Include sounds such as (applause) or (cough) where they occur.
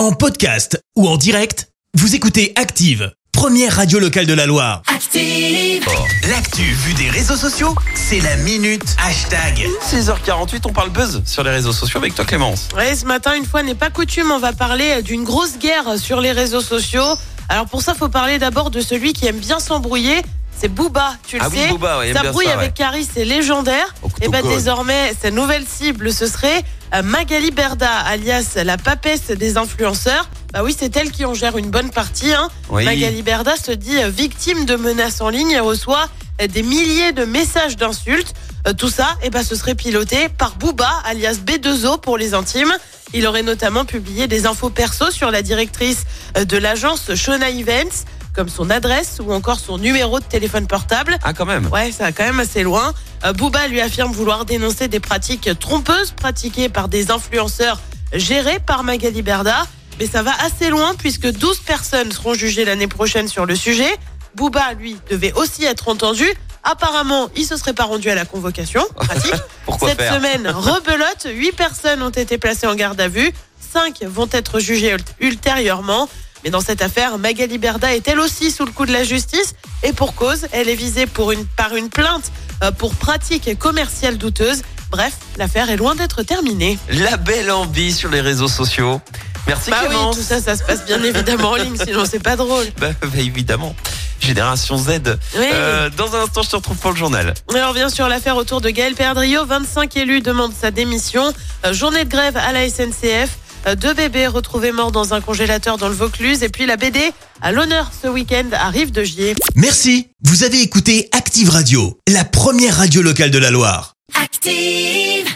En podcast ou en direct, vous écoutez Active, première radio locale de la Loire. Active. L'actu vue des réseaux sociaux, c'est la minute hashtag. 6h48, on parle buzz sur les réseaux sociaux avec toi Clémence. Ouais, ce matin, une fois n'est pas coutume, on va parler d'une grosse guerre sur les réseaux sociaux. Alors pour ça, faut parler d'abord de celui qui aime bien s'embrouiller. C'est Booba, tu le Ah oui, sais. Booba, ouais, il aime Sa bien brouille ça, avec ouais. Caris, c'est légendaire. Au couteau Et ben désormais, sa nouvelle cible, ce serait euh, Magali Berda, alias la papesse des influenceurs. Bah oui, c'est elle qui en gère une bonne partie. Hein. Oui. Magali Berda se dit euh, victime de menaces en ligne et reçoit euh, des milliers de messages d'insultes. Tout ça, eh ben, ce serait piloté par Booba, alias B2O pour les intimes. Il aurait notamment publié des infos perso sur la directrice de l'agence Shona Events, comme son adresse ou encore son numéro de téléphone portable. Ah quand même. Ouais, ça va quand même assez loin. Euh, Booba lui affirme vouloir dénoncer des pratiques trompeuses pratiquées par des influenceurs gérés par Magali Berda. Mais ça va assez loin puisque 12 personnes seront jugées l'année prochaine sur le sujet. Booba, lui, devait aussi être entendu. Apparemment, il se serait pas rendu à la convocation. (laughs) Pratique. Pourquoi Cette semaine, (laughs) rebelote, 8 personnes ont été placées en garde à vue. 5 vont être jugées ult- ultérieurement. Mais dans cette affaire, Magali Berda est elle aussi sous le coup de la justice. Et pour cause, elle est visée pour une, par une plainte euh, pour pratique commerciale douteuse. Bref, l'affaire est loin d'être terminée. La belle envie sur les réseaux sociaux. Merci Bah oui, Clémence. tout ça, ça se passe bien évidemment en ligne, (laughs) sinon c'est pas drôle. Bah, bah, évidemment. Génération Z. Oui. Euh, dans un instant, je te retrouve pour le journal. Et on revient sur l'affaire autour de Gaël Perdriau. 25 élus demandent sa démission. Euh, journée de grève à la SNCF. Euh, deux bébés retrouvés morts dans un congélateur dans le Vaucluse. Et puis la BD à l'honneur ce week-end arrive de Gier. Merci, vous avez écouté Active Radio, la première radio locale de la Loire. Active.